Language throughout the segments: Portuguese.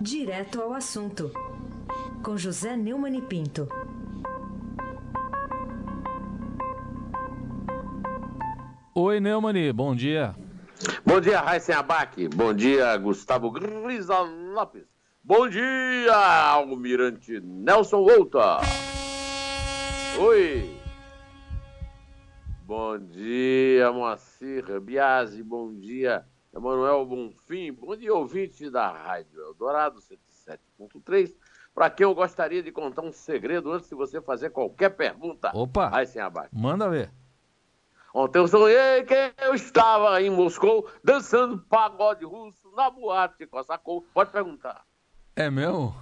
Direto ao assunto, com José Neumann e Pinto. Oi, Neumani, bom dia. Bom dia, Raíssen Abac. Bom dia, Gustavo Grisa Lopes. Bom dia, Almirante Nelson Volta. Oi. Bom dia, Moacir Biasi. Bom dia, Emanuel Bonfim. Bom dia, ouvinte da Rádio Eldorado 107.3. Para quem eu gostaria de contar um segredo antes de você fazer qualquer pergunta. Opa! Aí sem abaixo. Manda ver. Ontem eu sonhei que eu estava em Moscou dançando pagode russo na boate de Kossakov. Pode perguntar. É mesmo?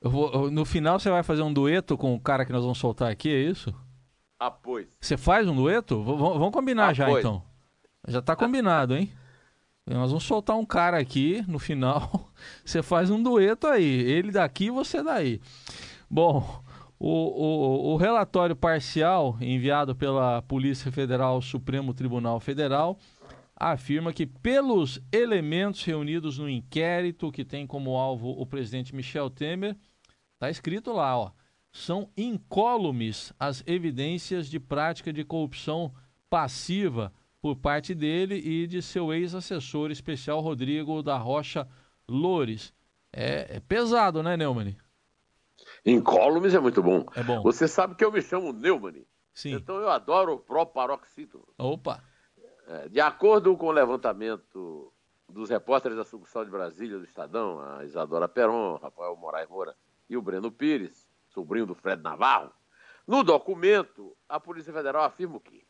Eu vou, no final você vai fazer um dueto com o cara que nós vamos soltar aqui, é isso? Ah, pois. Você faz um dueto? V vamos combinar ah, já pois. então. Já tá combinado, hein? Nós vamos soltar um cara aqui no final. Você faz um dueto aí. Ele daqui você daí. Bom, o, o, o, relatório parcial enviado pela Polícia Federal Supremo Tribunal Federal afirma que, pelos elementos reunidos no inquérito que tem como alvo o presidente Michel Temer, está escrito lá, ó, são incólumes as evidências de prática de corrupção passiva por parte dele e de seu ex-assessor especial Rodrigo da Rocha Loures. É, é pesado, né, Neumann? Incólumes é muito bom. É bom. Você sabe que eu me chamo Neumann. Sim. Então eu adoro o proparoxítono. Opa! É, de acordo com o levantamento dos repórteres da sucursal de Brasília do Estadão, a Isadora Peron, Rafael Moraes Moura e o Breno Pires, sobrinho do Fred Navarro, no documento, a Polícia Federal afirma que,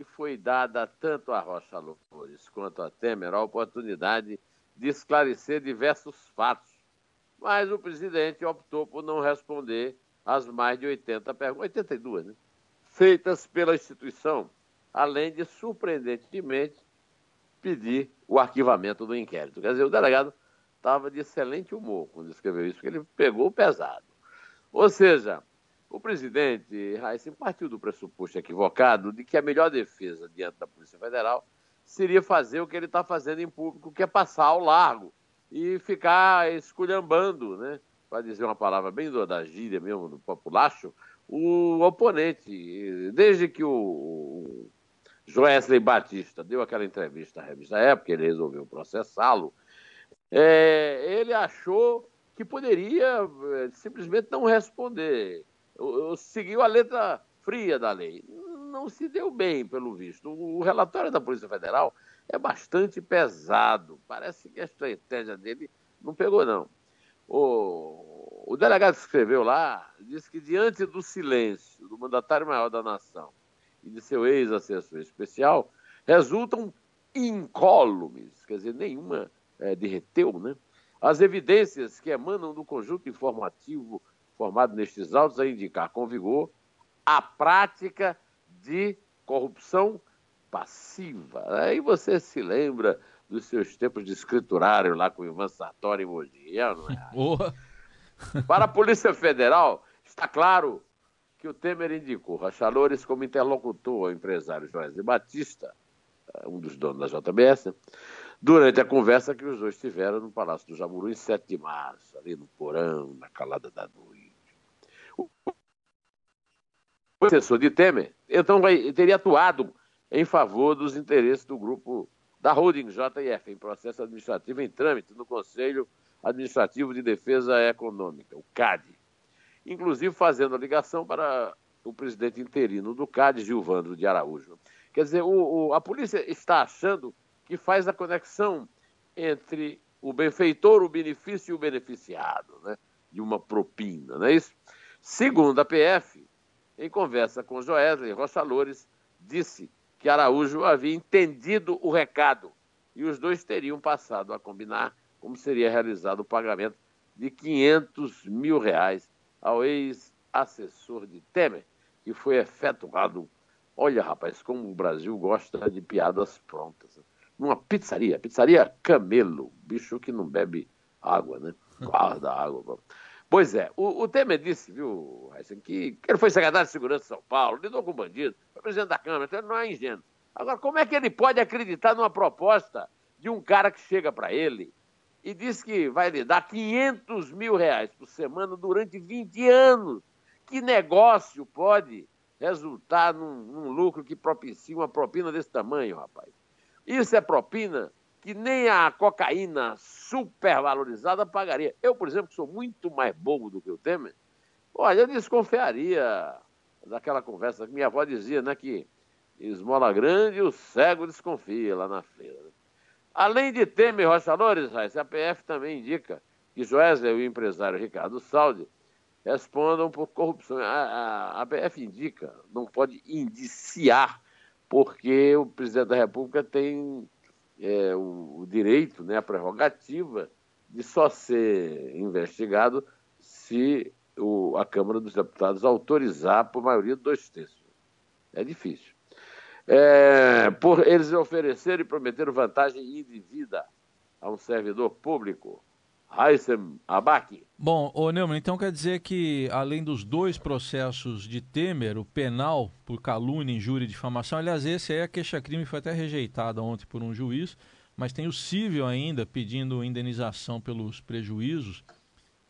que foi dada tanto a Rocha Loures quanto a Temer a oportunidade de esclarecer diversos fatos. Mas o presidente optou por não responder às mais de 80 perguntas, 82, né? Feitas pela instituição, além de, surpreendentemente, pedir o arquivamento do inquérito. Quer dizer, o delegado estava de excelente humor quando escreveu isso, porque ele pegou pesado. Ou seja, o presidente Raíssa partiu do pressuposto equivocado de que a melhor defesa diante da Polícia Federal seria fazer o que ele está fazendo em público, que é passar ao largo e ficar esculhambando, né? para dizer uma palavra bem da gíria mesmo, do populacho, o oponente. Desde que o Joesley Batista deu aquela entrevista à revista Época, ele resolveu processá-lo, é, ele achou que poderia é, simplesmente não responder. Seguiu a letra fria da lei. Não se deu bem, pelo visto. O relatório da Polícia Federal é bastante pesado. Parece que a estratégia dele não pegou, não. O, o delegado que escreveu lá disse que, diante do silêncio do mandatário maior da nação e de seu ex-assessor especial, resultam incólumes, quer dizer, nenhuma é, derreteu, né? As evidências que emanam do conjunto informativo formado nestes autos a indicar com vigor a prática de corrupção passiva. Aí você se lembra dos seus tempos de escriturário lá com o Ivan Sartori e Mogi, não é? Boa. Para a Polícia Federal, está claro que o Temer indicou Rachalores como interlocutor ao empresário Joesley Batista, um dos donos da JBS, durante a conversa que os dois tiveram no Palácio do Jamuru em 7 de março, ali no porão, na calada da noite. Assessor de Temer, então, teria atuado em favor dos interesses do grupo da holding JF, em processo administrativo em trâmite no Conselho Administrativo de Defesa Econômica, o CAD. Inclusive fazendo a ligação para o presidente interino do CAD, Gilvandro de Araújo. Quer dizer, o, o, a polícia está achando que faz a conexão entre o benfeitor, o benefício e o beneficiado, né? de uma propina, não é isso? Segundo a PF, em conversa com Joesley Rocha Loures, disse que Araújo havia entendido o recado e os dois teriam passado a combinar como seria realizado o pagamento de 500 mil reais ao ex-assessor de Temer, que foi efetuado. Olha, rapaz, como o Brasil gosta de piadas prontas. Numa pizzaria, pizzaria Camelo, bicho que não bebe água, né? Guarda água. Pois é, o, o Temer disse, viu, Heisen, que, que ele foi secretário de Segurança de São Paulo, lidou com bandido, foi presidente da Câmara, então ele não é ingênuo. Agora, como é que ele pode acreditar numa proposta de um cara que chega para ele e disse que vai lhe dar 500 mil reais por semana durante 20 anos. Que negócio pode resultar num, num lucro que propicia uma propina desse tamanho, rapaz? Isso é propina que nem a cocaína supervalorizada pagaria. Eu, por exemplo, sou muito mais bobo do que o Temer, olha, eu desconfiaria daquela conversa que minha avó dizia, né, que esmola grande o cego desconfia lá na feira. Né? Além de Temer Rocha Loures, a PF também indica que Joesley e o empresário Ricardo Saldi respondam por corrupção. A, a, a PF indica, não pode indiciar, porque o presidente da República tem é, o, o, direito, né, a prerrogativa de só ser investigado se o, a Câmara dos Deputados autorizar por maioria de dois terços. É difícil é, por eles oferecerem e prometeram vantagem indevida a um servidor público. Haitham Abaki. Bom, ô Neumann, então quer dizer que além dos dois processos de Temer, o penal por calúnia, injúria e difamação, aliás, esse aí a queixa-crime foi até rejeitada ontem por um juiz, mas tem o civil ainda pedindo indenização pelos prejuízos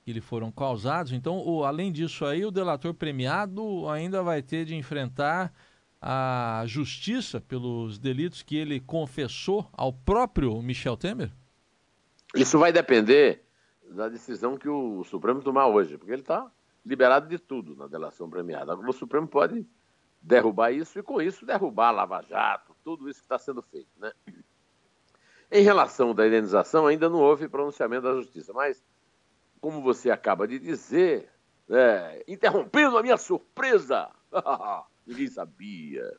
que lhe foram causados. Então, o, além disso aí, o delator premiado ainda vai ter de enfrentar a justiça pelos delitos que ele confessou ao próprio Michel Temer? Isso vai depender da decisão que o Supremo tomar hoje, porque ele está liberado de tudo na delação premiada. Agora, o Supremo pode derrubar isso e, com isso, derrubar a Lava Jato, tudo isso que está sendo feito. Né? Em relação da indenização, ainda não houve pronunciamento da Justiça, mas, como você acaba de dizer, é, interrompendo a minha surpresa, ninguém sabia.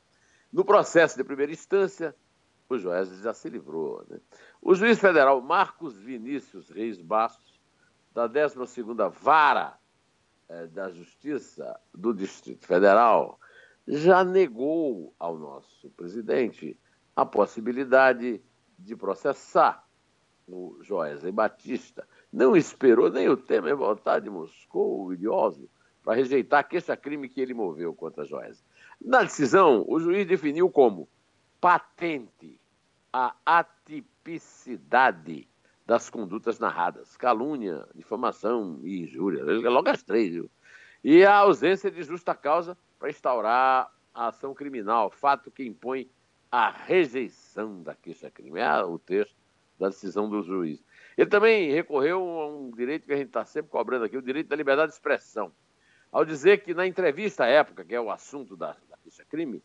No processo de primeira instância, o Joesley já se livrou. Né? O juiz federal Marcos Vinícius Reis Bastos, da 12ª Vara é, da Justiça do Distrito Federal, já negou ao nosso presidente a possibilidade de processar o Joesley Batista. Não esperou nem o Temer voltar de Moscou, o idioso, para rejeitar a queixa-crime que ele moveu contra Joesley. Na decisão, o juiz definiu como patente a atipicidade das condutas narradas, calúnia, difamação e injúria, logo as três, viu? E a ausência de justa causa para instaurar a ação criminal, fato que impõe a rejeição da queixa-crime. É o texto da decisão do juiz. Ele também recorreu a um direito que a gente está sempre cobrando aqui, o direito da liberdade de expressão, ao dizer que na entrevista à época, que é o assunto da, isso é crime,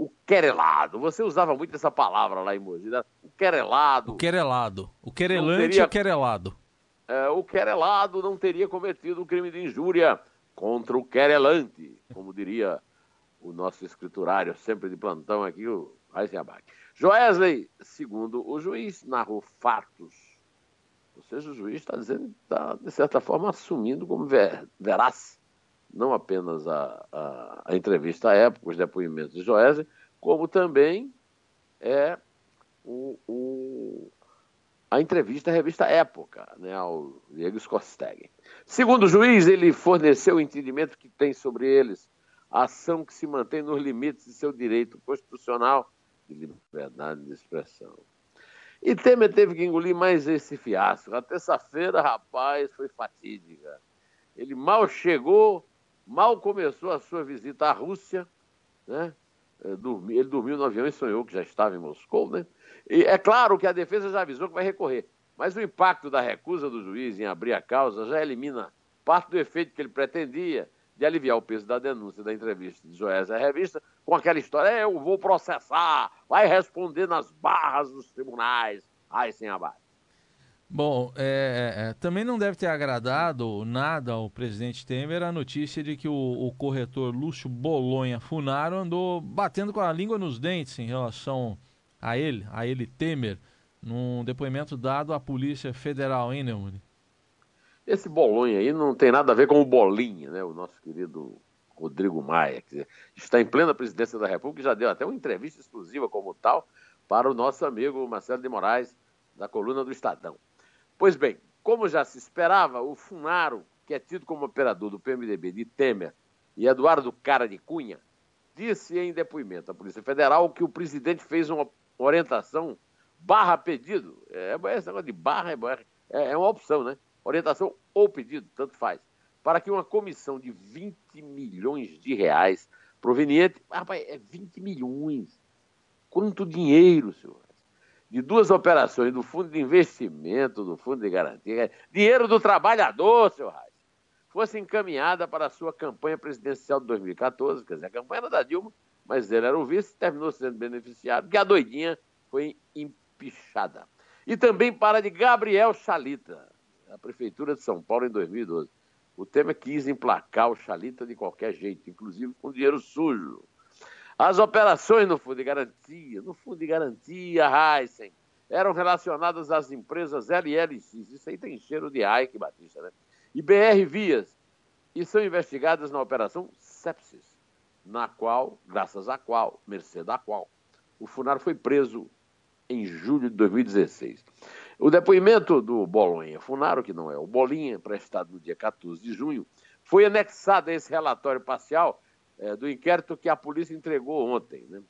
o querelado. Você usava muito essa palavra lá em Mogi, né? O querelado. O querelado. O querelante teria, e o querelado. É, o querelado não teria cometido um crime de injúria contra o querelante, como diria o nosso escriturário, sempre de plantão aqui, o Eisenbach. Joesley, segundo o juiz, narrou fatos. Ou seja, o juiz está dizendo, está, de certa forma, assumindo como ver, veraz não apenas a, a, a entrevista à época, os depoimentos de Joésia, como também é o, o, a entrevista à revista Época, né, ao Diego Skosteg. Segundo o juiz, ele forneceu o entendimento que tem sobre eles a ação que se mantém nos limites de seu direito constitucional de liberdade de expressão. E Temer teve que engolir mais esse fiasco. A terça-feira, rapaz, foi fatídica. Ele mal chegou Mal começou a sua visita à Rússia, né? É, ele dormiu no avião e sonhou que já estava em Moscou, né? E é claro que a defesa já avisou que vai recorrer, mas o impacto da recusa do juiz em abrir a causa já elimina parte do efeito que ele pretendia de aliviar o peso da denúncia da entrevista de Joés à revista com aquela história, é, eu vou processar, vai responder nas barras dos tribunais, ai sem abate. Bom, é, é, é, também não deve ter agradado nada ao presidente Temer a notícia de que o, o, corretor Lúcio Bolonha Funaro andou batendo com a língua nos dentes em relação a ele, a ele Temer, num depoimento dado à Polícia Federal, hein, Neumann? Esse Bolonha aí não tem nada a ver com o Bolinha, né? O nosso querido Rodrigo Maia, que está em plena presidência da República já deu até uma entrevista exclusiva como tal para o nosso amigo Marcelo de Moraes, da coluna do Estadão. Pois bem, como já se esperava, o Funaro, que é tido como operador do PMDB de Temer, e Eduardo Cara de Cunha, disse em depoimento à Polícia Federal que o presidente fez uma orientação barra pedido. É, esse negócio de barra é é, é uma opção, né? Orientação ou pedido, tanto faz. Para que uma comissão de 20 milhões de reais proveniente. Rapaz, é 20 milhões. Quanto dinheiro, senhor? De duas operações do Fundo de Investimento, do Fundo de Garantia, é dinheiro do trabalhador, senhor Reis, fosse encaminhada para a sua campanha presidencial de 2014, quer dizer, a campanha era da Dilma, mas ele era o vice, terminou sendo beneficiado, que a doidinha foi empichada. E também para de Gabriel Chalita, a Prefeitura de São Paulo em 2012. O Temer quis emplacar o Chalita de qualquer jeito, inclusive com dinheiro sujo. As operações no Fundo de Garantia, no Fundo de Garantia, Heisen, eram relacionadas às empresas LLX. Isso aí tem cheiro de Ike Batista, né? E BR Vias. E são investigadas na Operação Sepsis, na qual, graças à qual, mercê da qual, o Funaro foi preso em julho de 2016. O depoimento do Bolonha Funaro, que não é o Bolinha, prestado no dia 14 de junho, foi anexado a esse relatório parcial é, do inquérito que a polícia entregou ontem né,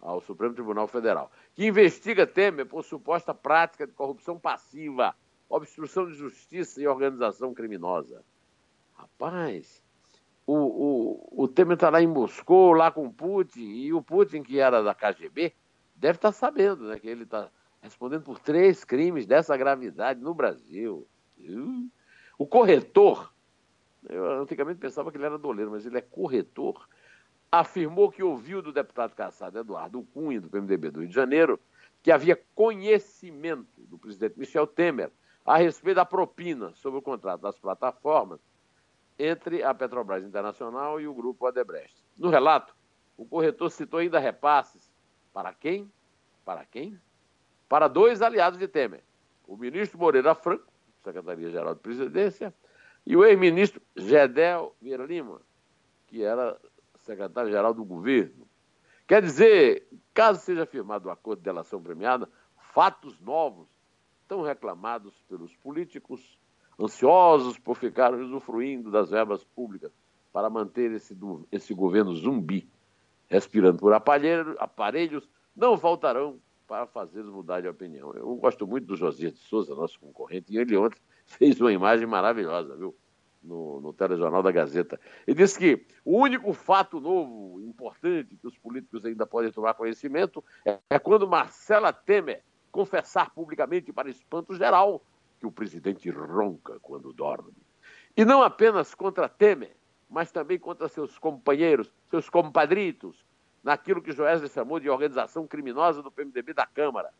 ao Supremo Tribunal Federal, que investiga Temer por suposta prática de corrupção passiva, obstrução de justiça e organização criminosa. Rapaz, o, o, o Temer está lá em Moscou, lá com o Putin, e o Putin, que era da KGB, deve estar tá sabendo né, que ele está respondendo por três crimes dessa gravidade no Brasil. O corretor, eu antigamente pensava que ele era doleiro, mas ele é corretor, afirmou que ouviu do deputado caçado Eduardo Cunha, do PMDB do Rio de Janeiro, que havia conhecimento do presidente Michel Temer a respeito da propina sobre o contrato das plataformas entre a Petrobras Internacional e o grupo Odebrecht. No relato, o corretor citou ainda repasses para quem? Para quem? para dois aliados de Temer, o ministro Moreira Franco, Secretaria-Geral de Presidência, e o ex-ministro Gedel Vieira Lima, que era secretário-geral do governo. Quer dizer, caso seja firmado o acordo de delação premiada, fatos novos tão reclamados pelos políticos ansiosos por ficar usufruindo das verbas públicas para manter esse, esse governo zumbi respirando por aparelhos, não faltarão para fazê-los mudar de opinião. Eu gosto muito do Josias de Souza, nosso concorrente, e ele ontem fez uma imagem maravilhosa, viu? No, no telejornal da Gazeta. Ele disse que o único fato novo, importante, que os políticos ainda podem tomar conhecimento é, é quando Marcela Temer confessar publicamente, para espanto geral, que o presidente ronca quando dorme. E não apenas contra Temer, mas também contra seus companheiros, seus compadritos, naquilo que Joesley chamou de organização criminosa do PMDB da Câmara,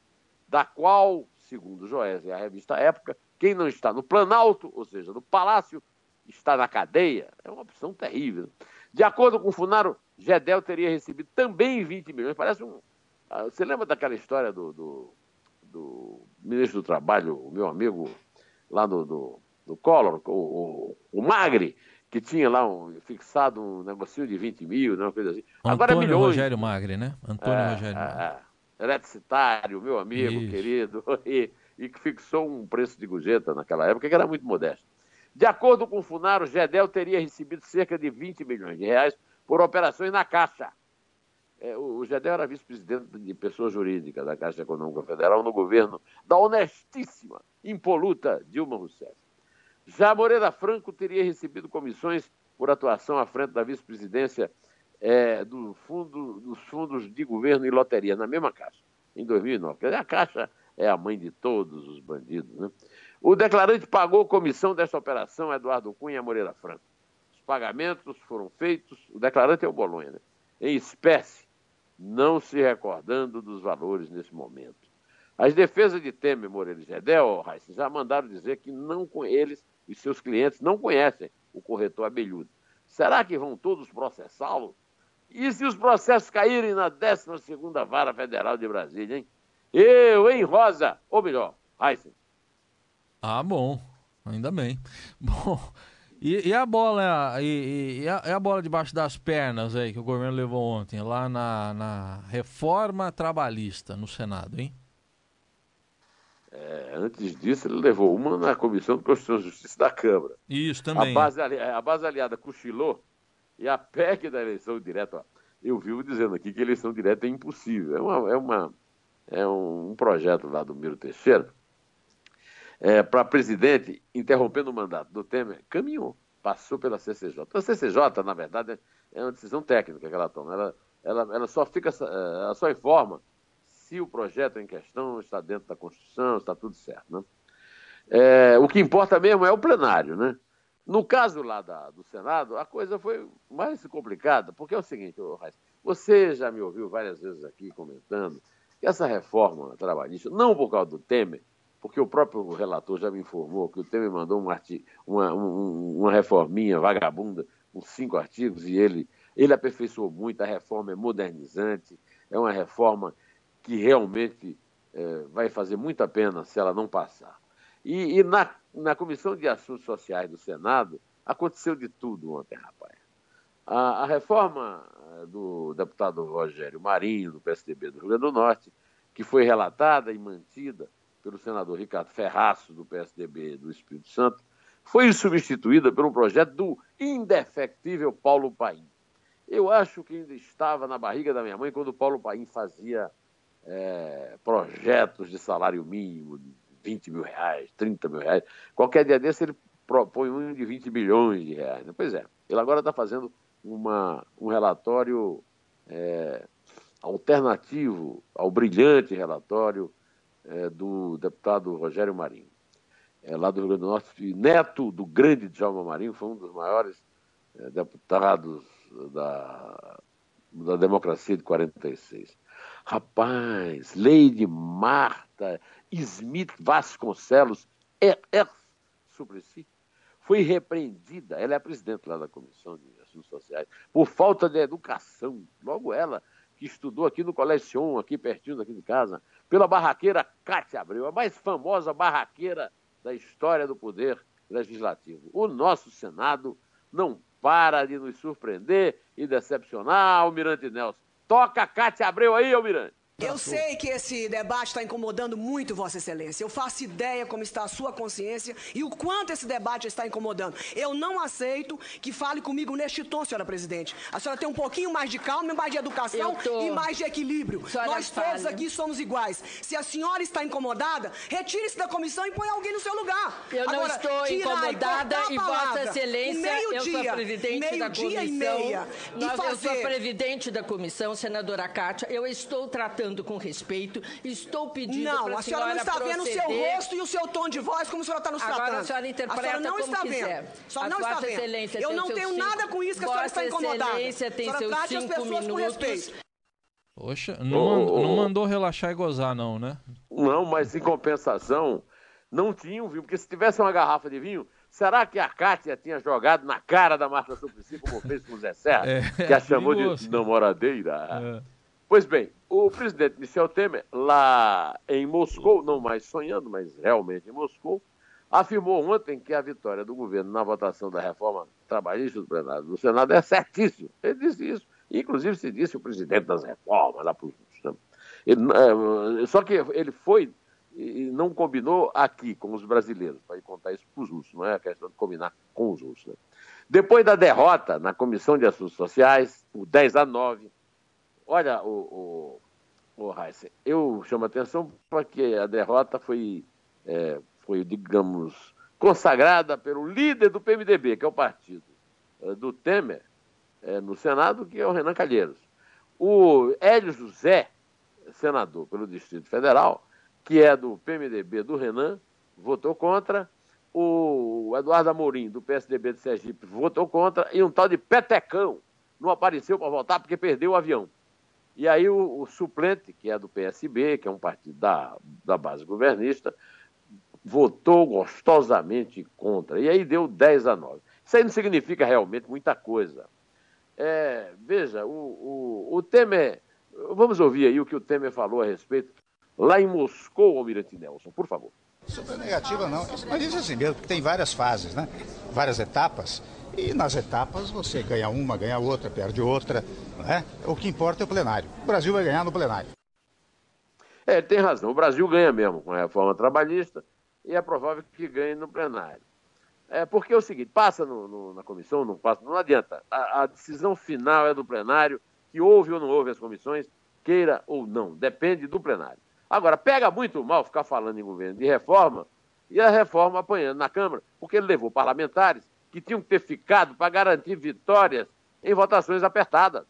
da qual, segundo Joesley a revista Época, quem não está no Planalto, ou seja, no Palácio, está na cadeia. É uma opção terrível. De acordo com o Funaro, Gedel teria recebido também 20 milhões. Parece um. Ah, você lembra daquela história do, do, do ministro do Trabalho, o meu amigo lá do, do, do Collor, o, o, o Magri, que tinha lá um, fixado um negocinho de 20 mil, né, uma coisa assim. Antônio Agora é milhões. Rogério Magre, né? Antônio é, Rogério Magre. É, é. eletricitário, meu amigo Isso. querido, e, e, que fixou um preço de gorjeta naquela época que era muito modesto. De acordo com o Funaro, Gedel teria recebido cerca de 20 milhões de reais por operações na Caixa. É, o, Gedel era vice-presidente de pessoa jurídica da Caixa Econômica Federal no governo da honestíssima, impoluta Dilma Rousseff. Já Moreira Franco teria recebido comissões por atuação à frente da vice-presidência é, do fundo, dos fundos de governo e loteria, na mesma Caixa, em 2009. Quer dizer, a Caixa é a mãe de todos os bandidos. Né? O declarante pagou comissão desta operação, Eduardo Cunha Moreira Franco. Os pagamentos foram feitos, o declarante é o Bolonha, né? em espécie, não se recordando dos valores nesse momento. As defesas de Temer, Moreira e Gedel, já mandaram dizer que não com eles e seus clientes não conhecem o corretor abelhudo. Será que vão todos processá-lo? E se os processos caírem na 12ª Vara Federal de Brasília, hein? Eu, hein, Rosa? Ou melhor, Heisen. Ah, bom. Ainda bem. Bom, e, e a bola e, e, a, e, a, bola debaixo das pernas aí que o governo levou ontem, lá na, na reforma trabalhista no Senado, hein? É, antes disso, ele levou uma na Comissão de Constituição e Justiça da Câmara. Isso também. A base, a base aliada cochilou e a PEC da eleição direta, ó, eu vivo dizendo aqui que eleição direta é impossível. É, uma, é, uma, é um, projeto lá do Miro Teixeira. É, para presidente, interrompendo o mandato do Temer, caminhou, passou pela CCJ. A CCJ, na verdade, é uma decisão técnica que ela toma. Ela, ela, ela só fica, é, ela só informa se o projeto em questão está dentro da Constituição, está tudo certo. Né? É, o que importa mesmo é o plenário. Né? No caso lá da, do Senado, a coisa foi mais complicada, porque é o seguinte, você já me ouviu várias vezes aqui comentando que essa reforma trabalhista, não por causa do Temer, porque o próprio relator já me informou que o Temer mandou um uma, um, uma reforminha vagabunda com cinco artigos e ele, ele aperfeiçoou muito, a reforma é modernizante, é uma reforma que realmente é, vai fazer muita pena se ela não passar. E, e na, na Comissão de Assuntos Sociais do Senado aconteceu de tudo ontem, rapaz. A, a reforma eh, do deputado Rogério Marinho, do PSDB do Rio Grande do Norte, que foi relatada e mantida pelo senador Ricardo Ferraço, do PSDB do Espírito Santo, foi substituída por um projeto do indefectível Paulo Paim. Eu acho que ainda estava na barriga da minha mãe quando o Paulo Paim fazia é, projetos de salário mínimo, de 20 mil reais, 30 mil reais. Qualquer dia desse ele propõe um de 20 bilhões de reais. Pois é, ele agora está fazendo uma, um relatório é, alternativo ao brilhante relatório é, do deputado Rogério Marinho, é, lá do Rio Grande do Norte, neto do grande Djalma Marinho, foi um dos maiores é, deputados da, da democracia de 46. Rapaz, Lady Marta Smith Vasconcelos, é, é, Suplicy, foi repreendida, ela é a presidente lá da Comissão de Assuntos Sociais, por falta de educação. Logo ela, que estudou aqui no Colégio Sion, aqui pertinho daqui de casa, pela barraqueira Cátia Abreu, a mais famosa barraqueira da história do poder legislativo. O nosso Senado não para de nos surpreender e decepcionar, Almirante Nelson. Toca Cátia Abreu aí, Almirante. Eu sei que esse debate está incomodando muito Vossa Excelência. Eu faço ideia como está a sua consciência e o quanto esse debate está incomodando. Eu não aceito que fale comigo neste tom, senhora presidente. A senhora tem um pouquinho mais de calma, mais de educação tô... e mais de equilíbrio. Nós todos aqui somos iguais. Se a senhora está incomodada, retire-se da comissão e põe alguém no seu lugar. Eu Agora, não estou incomodada e, e Vossa Excelência, meio eu dia, sou presidente meio da comissão. E meia, Nós, fazer... Eu sou presidente da comissão, senadora Cátia. Eu estou tratando tratando com respeito. Estou pedindo Não, a senhora, não está proceder. vendo o seu rosto e o seu tom de voz como a senhora está nos tratando. Agora a senhora interpreta a senhora não está quiser. vendo. A senhora não está vendo. Excelência Eu não tenho cinco... nada com isso que a senhora está incomodada. Excelência tem seus trate cinco as pessoas minutos. com respeito. Poxa, não, oh, mandou, não mandou relaxar e gozar, não, né? Não, mas em compensação, não tinha um vinho, porque se tivesse uma garrafa de vinho, será que a Kátia tinha jogado na cara da Marta Suplicy, como fez com o Zé Serra, é, que a chamou de namoradeira? É. Pois bem, o presidente Michel Temer, lá em Moscou, não mais sonhando, mas realmente em Moscou, afirmou ontem que a vitória do governo na votação da reforma trabalhista do plenário do Senado é certíssima. Ele disse isso. Inclusive se disse o presidente das reformas lá para os é, Só que ele foi e não combinou aqui com os brasileiros, para contar isso para os russos, não é a questão de combinar com os russos. Né? Depois da derrota na Comissão de Assuntos Sociais, por 10 a 9, Olha, o, o, o eu chamo a atenção porque a derrota foi, é, foi, digamos, consagrada pelo líder do PMDB, que é o partido é, do Temer, é, no Senado, que é o Renan Calheiros. O Hélio José, senador pelo Distrito Federal, que é do PMDB do Renan, votou contra. O Eduardo Amorim, do PSDB de Sergipe, votou contra. E um tal de Petecão não apareceu para votar porque perdeu o avião. E aí o, o, suplente, que é do PSB, que é um partido da, da base governista, votou gostosamente contra. E aí deu 10 a 9. Isso aí não significa realmente muita coisa. É, veja, o, o, o Temer. Vamos ouvir aí o que o Temer falou a respeito lá em Moscou, Almirante Nelson, por favor. Super negativa não, mas isso é assim mesmo, porque tem várias fases, né? várias etapas. E nas etapas você ganha uma, ganha outra, perde outra. Né? O que importa é o plenário. O Brasil vai ganhar no plenário. É, ele tem razão. O Brasil ganha mesmo com a reforma trabalhista e é provável que ganhe no plenário. É porque é o seguinte, passa no, no, na comissão, não passa, não adianta. A, a, decisão final é do plenário, que houve ou não houve as comissões, queira ou não, depende do plenário. Agora, pega muito mal ficar falando em governo de reforma e a reforma apanhando na Câmara, porque ele levou parlamentares que tinham que ter ficado para garantir vitórias em votações apertadas.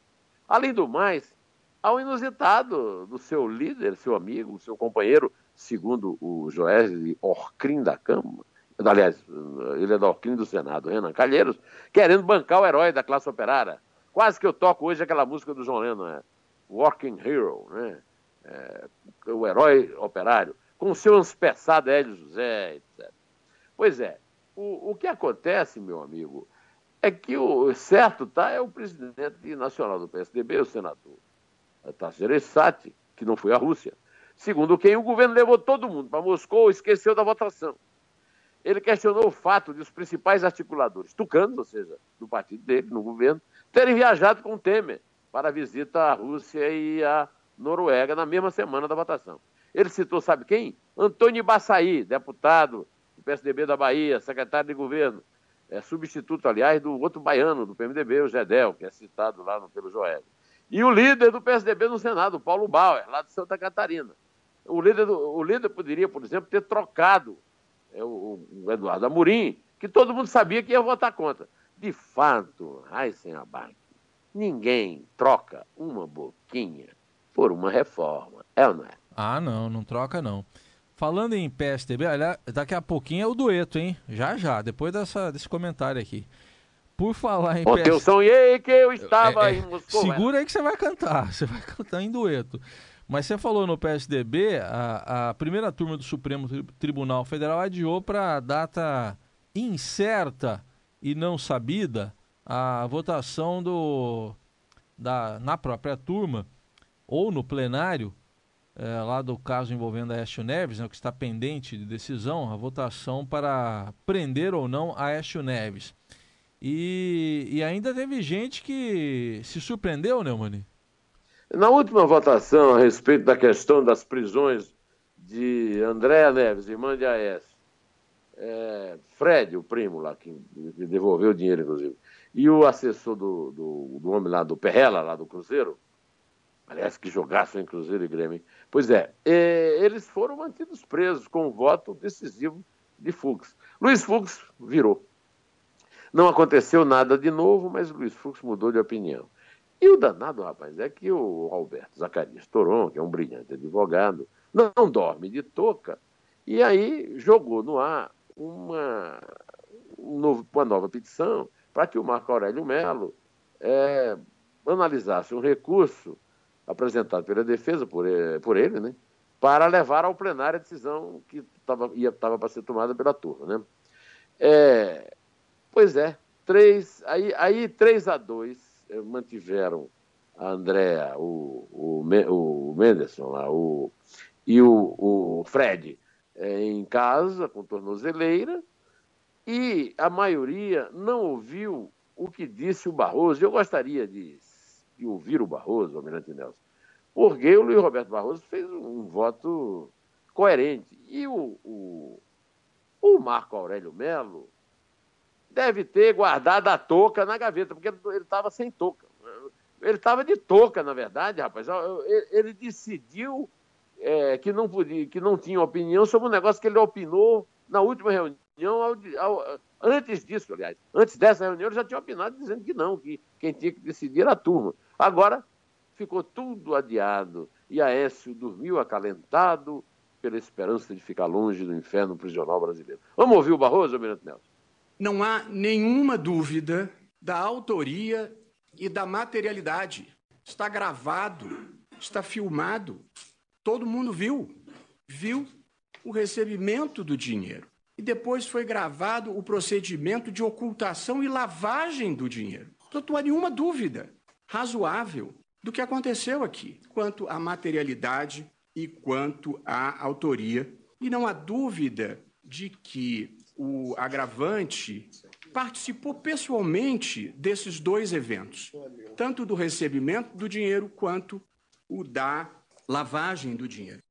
Além do mais, ao inusitado do seu líder, seu amigo, seu companheiro, segundo o Joés Orcrim da Câmara, aliás, ele é da Orcrim do Senado, Renan Calheiros, querendo bancar o herói da classe operária. Quase que eu toco hoje aquela música do João Lennon, é Working Hero, né? É, o herói operário, com o seu anspeçado Hélio José, etc. Pois é, o, o que acontece, meu amigo, é que o certo tá é o presidente nacional do PSDB, o senador Gereissati, que não foi à Rússia. Segundo quem o governo levou todo mundo para Moscou, esqueceu da votação. Ele questionou o fato de os principais articuladores, tucanos, ou seja, do partido dele, no governo, terem viajado com Temer para a visita à Rússia e à Noruega na mesma semana da votação. Ele citou, sabe quem? Antônio Baçaí, deputado do PSDB da Bahia, secretário de governo, é, substituto, aliás, do outro baiano do PMDB, o Gedel, que é citado lá no, pelo Joel. E o líder do PSDB no Senado, Paulo Bauer, lá de Santa Catarina. O líder, do, o líder poderia, por exemplo, ter trocado é, o, o, Eduardo Amorim, que todo mundo sabia que ia votar contra. De fato, sem Abac, ninguém troca uma boquinha por uma reforma. É ou não é? Ah, não, não troca não. Falando em PSDB, olha, daqui a pouquinho é o dueto, hein? Já, já, depois dessa, desse comentário aqui. Por falar em PSDB... eu sonhei que eu estava é, é, em Moscou. Segura aí que você vai cantar, você vai cantar em dueto. Mas você falou no PSDB, a, a primeira turma do Supremo Tribunal Federal adiou para data incerta e não sabida a votação do, da, na própria turma ou no plenário é, lá do caso envolvendo a Aécio Neves, né, que está pendente de decisão, a votação para prender ou não a Aécio Neves. E, e ainda teve gente que se surpreendeu, né, Mani? Na última votação a respeito da questão das prisões de Andréa Neves, irmã de Aécio, é, Fred, o primo lá, que devolveu o dinheiro, inclusive, e o assessor do, do, do homem lá do Perrela, lá do Cruzeiro, Aliás, que jogaço em Cruzeiro e Grêmio. Pois é, é, eles foram mantidos presos com o voto decisivo de Fux. Luiz Fux virou. Não aconteceu nada de novo, mas Luiz Fux mudou de opinião. E o danado, rapaz, é que o Alberto Zacarias Toron, que é um brilhante advogado, não, dorme de touca, e aí jogou no ar uma, um uma nova petição para que o Marco Aurélio Melo é, analisasse um recurso apresentado pela defesa, por ele, por ele né, para levar ao plenário a decisão que estava para ser tomada pela turma. Né? É, pois é, três, aí, aí 3 a 2 eh, mantiveram a Andréa, o, o, o Menderson lá, o, e o, o Fred é, em casa, com tornozeleira, e a maioria não ouviu o que disse o Barroso. Eu gostaria de e ouvir o Barroso, o Almirante Nelson, porque o Luiz Roberto Barroso fez um voto coerente. E o, o, o Marco Aurélio Melo deve ter guardado a touca na gaveta, porque ele estava sem touca. Ele estava de touca, na verdade, rapaz. Ele decidiu é, que, não podia, que não tinha opinião sobre um negócio que ele opinou na última reunião, ao, ao, antes disso, aliás. Antes dessa reunião, ele já tinha opinado dizendo que não, que quem tinha que decidir era a turma. Agora, ficou tudo adiado e Aécio dormiu acalentado pela esperança de ficar longe do inferno prisional brasileiro. Vamos ouvir o Barroso, Almirante Nelson? Não há nenhuma dúvida da autoria e da materialidade. Está gravado, está filmado. Todo mundo viu. Viu o recebimento do dinheiro. E depois foi gravado o procedimento de ocultação e lavagem do dinheiro. Portanto, não há nenhuma dúvida razoável do que aconteceu aqui, quanto à materialidade e quanto à autoria. E não há dúvida de que o agravante participou pessoalmente desses dois eventos, tanto do recebimento do dinheiro quanto o da lavagem do dinheiro.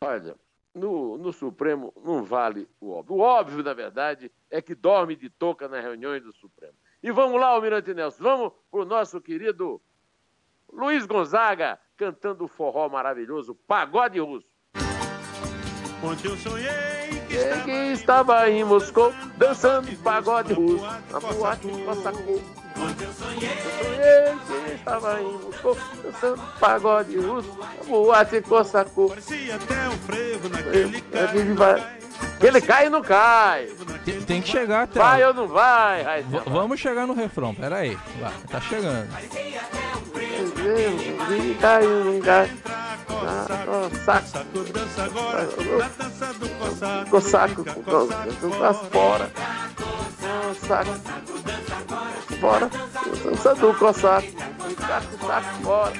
Olha, no, no, Supremo não vale o óbvio. O óbvio, na verdade, é que dorme de touca nas reuniões do Supremo. E vamos lá, Almirante Nelson, vamos para o nosso querido Luiz Gonzaga cantando o forró maravilhoso, Pagode Russo. Ontem eu sonhei que, estava, que estava em Moscou dançando pagode russo na boate Cossacô. Ontem eu sonhei, eu sonhei que estava em Moscou dançando pagode russo na boate Cossacô. Parecia até um frevo naquele carro. Ele cai e não cai. Tem, tem que chegar até. Vai ou não vai? vamos chegar no refrão, pera aí. Vai, tá chegando. Ele cai e não cai. Saco, Cossaco, faz fora. Saco, fora. Dança do cossaco. Saco, saco, fora.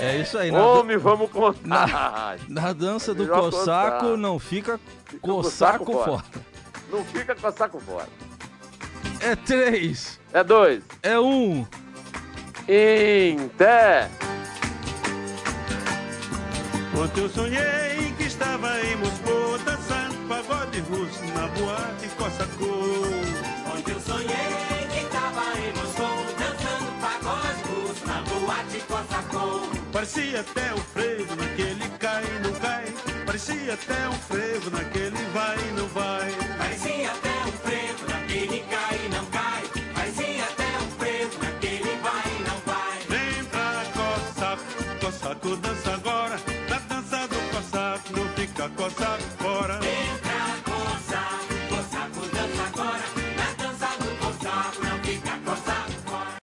É isso aí. Na Homem, vamos contar. Na, na dança do cossaco não fica cossaco fora. fora. Não fica cossaco fora. É três. É dois. É um. Em pé. Ontem eu sonhei que estava em Moscou dançando pagode russo na boate Cossacô. Ontem eu sonhei Parecia até um frevo naquele cai e não cai. Parecia até um frevo naquele vai e não vai. Parecia até